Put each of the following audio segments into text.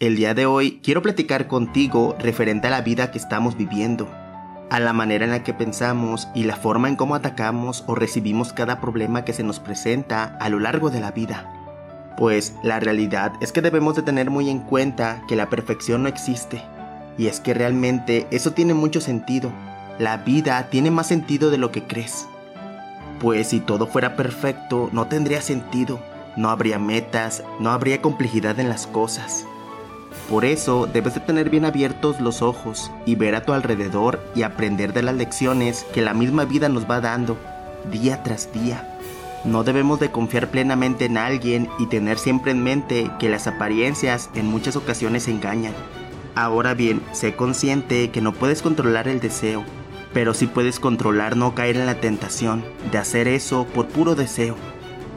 El día de hoy quiero platicar contigo referente a la vida que estamos viviendo, a la manera en la que pensamos y la forma en cómo atacamos o recibimos cada problema que se nos presenta a lo largo de la vida. Pues la realidad es que debemos de tener muy en cuenta que la perfección no existe, y es que realmente eso tiene mucho sentido. La vida tiene más sentido de lo que crees. Pues si todo fuera perfecto, no tendría sentido, no habría metas, no habría complejidad en las cosas. Por eso debes de tener bien abiertos los ojos y ver a tu alrededor y aprender de las lecciones que la misma vida nos va dando día tras día. No debemos de confiar plenamente en alguien y tener siempre en mente que las apariencias en muchas ocasiones engañan. Ahora bien, sé consciente que no puedes controlar el deseo, pero sí puedes controlar no caer en la tentación de hacer eso por puro deseo.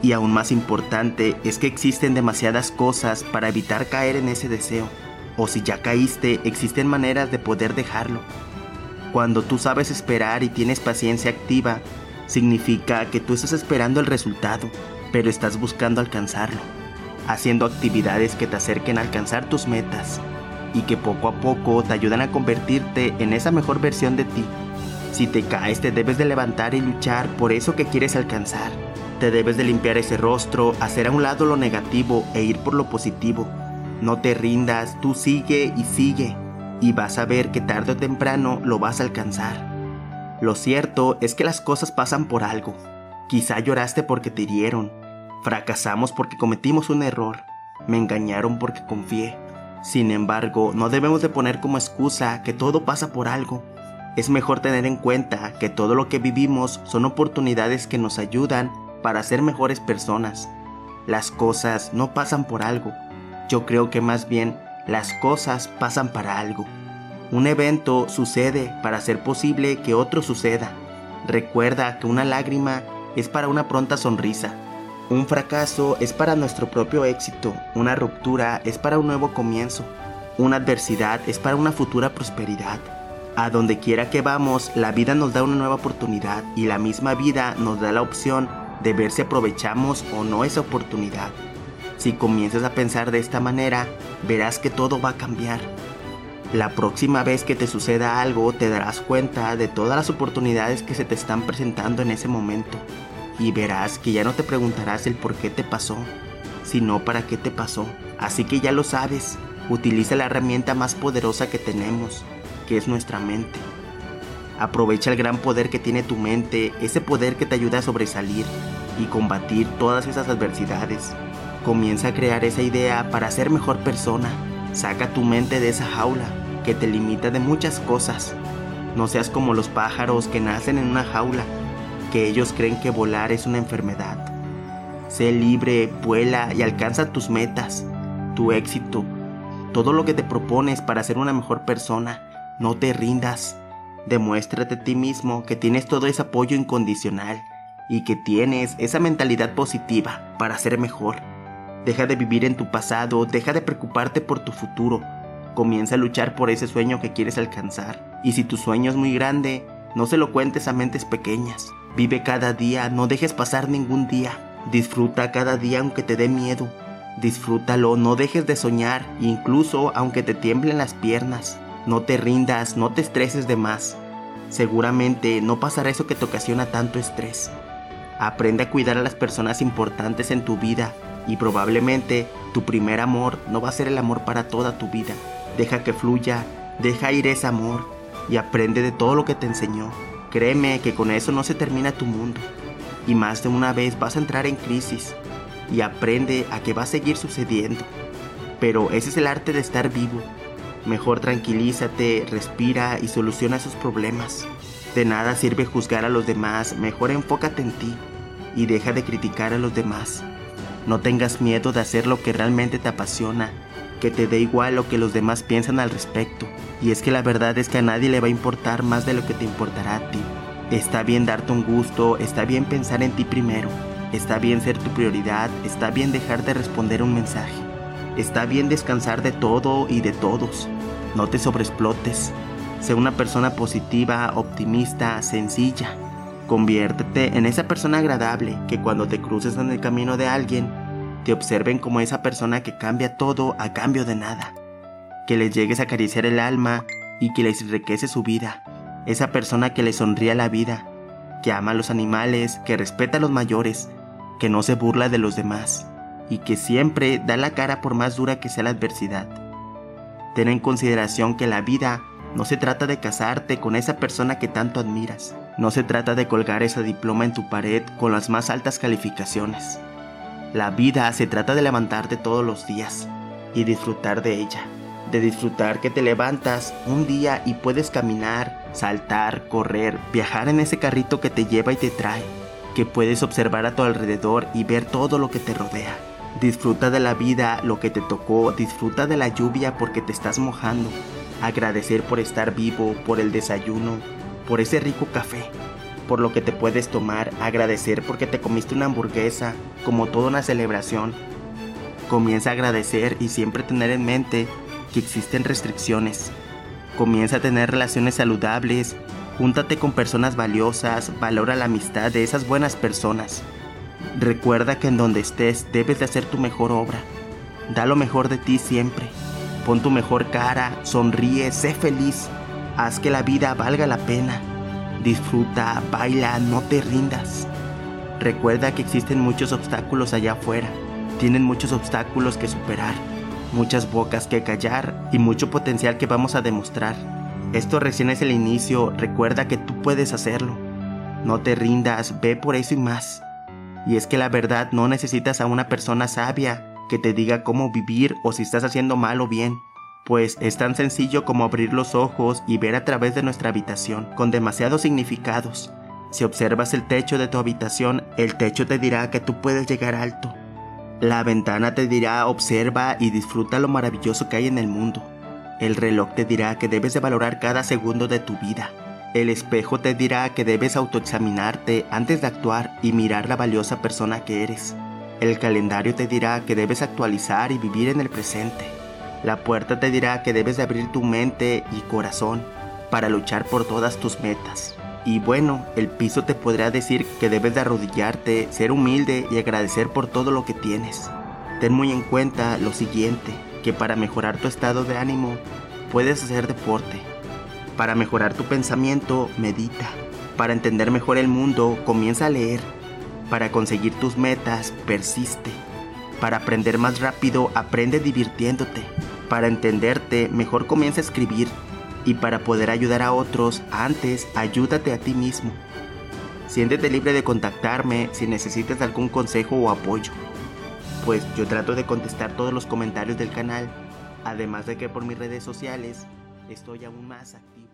Y aún más importante es que existen demasiadas cosas para evitar caer en ese deseo o si ya caíste, existen maneras de poder dejarlo. Cuando tú sabes esperar y tienes paciencia activa, significa que tú estás esperando el resultado, pero estás buscando alcanzarlo, haciendo actividades que te acerquen a alcanzar tus metas y que poco a poco te ayudan a convertirte en esa mejor versión de ti. Si te caes, te debes de levantar y luchar por eso que quieres alcanzar. Debes de limpiar ese rostro, hacer a un lado lo negativo e ir por lo positivo no te rindas, tú sigue y sigue, y vas a ver que tarde o temprano lo vas a alcanzar. Lo cierto es que las cosas pasan por algo. Quizá lloraste porque te hirieron, fracasamos porque cometimos un error, me engañaron porque confié. Sin embargo, no debemos de poner como excusa que todo pasa por algo. Es mejor tener en cuenta que todo lo que vivimos son oportunidades que nos ayudan para ser mejores personas. Las cosas no pasan por algo, yo creo que más bien las cosas pasan para algo. Un evento sucede para hacer posible que otro suceda. Recuerda que una lágrima es para una pronta sonrisa. Un fracaso es para nuestro propio éxito. Una ruptura es para un nuevo comienzo. Una adversidad es para una futura prosperidad. A donde quiera que vamos, la vida nos da una nueva oportunidad y la misma vida nos da la opción de ver si aprovechamos o no esa oportunidad. Si comienzas a pensar de esta manera, verás que todo va a cambiar. La próxima vez que te suceda algo, te darás cuenta de todas las oportunidades que se te están presentando en ese momento. Y verás que ya no te preguntarás el por qué te pasó, sino para qué te pasó. Así que ya lo sabes, utiliza la herramienta más poderosa que tenemos, que es nuestra mente. Aprovecha el gran poder que tiene tu mente, ese poder que te ayuda a sobresalir y combatir todas esas adversidades. Comienza a crear esa idea para ser mejor persona. Saca tu mente de esa jaula que te limita de muchas cosas. No seas como los pájaros que nacen en una jaula, que ellos creen que volar es una enfermedad. Sé libre, vuela y alcanza tus metas, tu éxito, todo lo que te propones para ser una mejor persona. No te rindas. Demuéstrate a ti mismo que tienes todo ese apoyo incondicional y que tienes esa mentalidad positiva para ser mejor. Deja de vivir en tu pasado, deja de preocuparte por tu futuro. Comienza a luchar por ese sueño que quieres alcanzar. Y si tu sueño es muy grande, no se lo cuentes a mentes pequeñas. Vive cada día, no dejes pasar ningún día. Disfruta cada día aunque te dé miedo. Disfrútalo, no dejes de soñar, incluso aunque te tiemblen las piernas. No te rindas, no te estreses de más. Seguramente no pasará eso que te ocasiona tanto estrés. Aprende a cuidar a las personas importantes en tu vida y probablemente tu primer amor no va a ser el amor para toda tu vida. Deja que fluya, deja ir ese amor y aprende de todo lo que te enseñó. Créeme que con eso no se termina tu mundo y más de una vez vas a entrar en crisis y aprende a que va a seguir sucediendo. Pero ese es el arte de estar vivo. Mejor tranquilízate, respira y soluciona esos problemas. De nada sirve juzgar a los demás, mejor enfócate en ti y deja de criticar a los demás. No tengas miedo de hacer lo que realmente te apasiona, que te dé igual lo que los demás piensan al respecto. Y es que la verdad es que a nadie le va a importar más de lo que te importará a ti. Está bien darte un gusto, está bien pensar en ti primero, está bien ser tu prioridad, está bien dejar de responder un mensaje, está bien descansar de todo y de todos. No te sobreexplotes. Sé una persona positiva, optimista, sencilla. Conviértete en esa persona agradable que cuando te cruces en el camino de alguien, te observen como esa persona que cambia todo a cambio de nada. que les llegues a acariciar el alma y que les enriquece su vida. Esa persona que les sonríe la vida, que ama a los animales, que respeta a los mayores, que no se burla de los demás y que siempre da la cara por más dura que sea la adversidad. Ten en consideración que la vida no se trata de casarte con esa persona que tanto admiras, no se trata de colgar ese diploma en tu pared con las más altas calificaciones. La vida se trata de levantarte todos los días y disfrutar de ella de disfrutar que te levantas un día y puedes caminar, saltar, correr, viajar en ese carrito que te lleva y te trae, que puedes observar a tu alrededor y ver todo lo que te rodea. Disfruta de la vida, lo que te tocó, disfruta de la lluvia porque te estás mojando, agradecer por estar vivo, por el desayuno, por ese rico café, por lo que te puedes tomar, agradecer porque te comiste una hamburguesa, como toda una celebración. Comienza a agradecer y siempre tener en mente que existen restricciones. Comienza a tener relaciones saludables, júntate con personas valiosas, valora la amistad de esas buenas personas. Recuerda que en donde estés debes de hacer tu mejor obra. Da lo mejor de ti siempre. Pon tu mejor cara, sonríe, sé feliz. Haz que la vida valga la pena. Disfruta, baila, no te rindas. Recuerda que existen muchos obstáculos allá afuera. Tienen muchos obstáculos que superar muchas bocas que callar y mucho potencial que vamos a demostrar. Esto recién es el inicio, recuerda que tú puedes hacerlo. No te rindas, ve por eso y más. Y es que la verdad no necesitas a una persona sabia que te diga cómo vivir o si estás haciendo mal o bien, pues es tan sencillo como abrir los ojos y ver a través de nuestra habitación, con demasiados significados. Si observas el techo de tu habitación, el techo te dirá que tú puedes llegar alto. La ventana te dirá observa y disfruta lo maravilloso que hay en el mundo. El reloj te dirá que debes de valorar cada segundo de tu vida. El espejo te dirá que debes autoexaminarte antes de actuar y mirar la valiosa persona que eres. El calendario te dirá que debes actualizar y vivir en el presente. La puerta te dirá que debes de abrir tu mente y corazón para luchar por todas tus metas. Y bueno, el piso te podrá decir que debes de arrodillarte, ser humilde y agradecer por todo lo que tienes. Ten muy en cuenta lo siguiente, que para mejorar tu estado de ánimo puedes hacer deporte. Para mejorar tu pensamiento, medita. Para entender mejor el mundo, comienza a leer. Para conseguir tus metas, persiste. Para aprender más rápido, aprende divirtiéndote. Para entenderte, mejor comienza a escribir y para poder ayudar a otros, antes ayúdate a ti mismo. Siéntete libre de contactarme si necesitas algún consejo o apoyo, pues yo trato de contestar todos los comentarios del canal, además de que por mis redes sociales estoy aún más activo.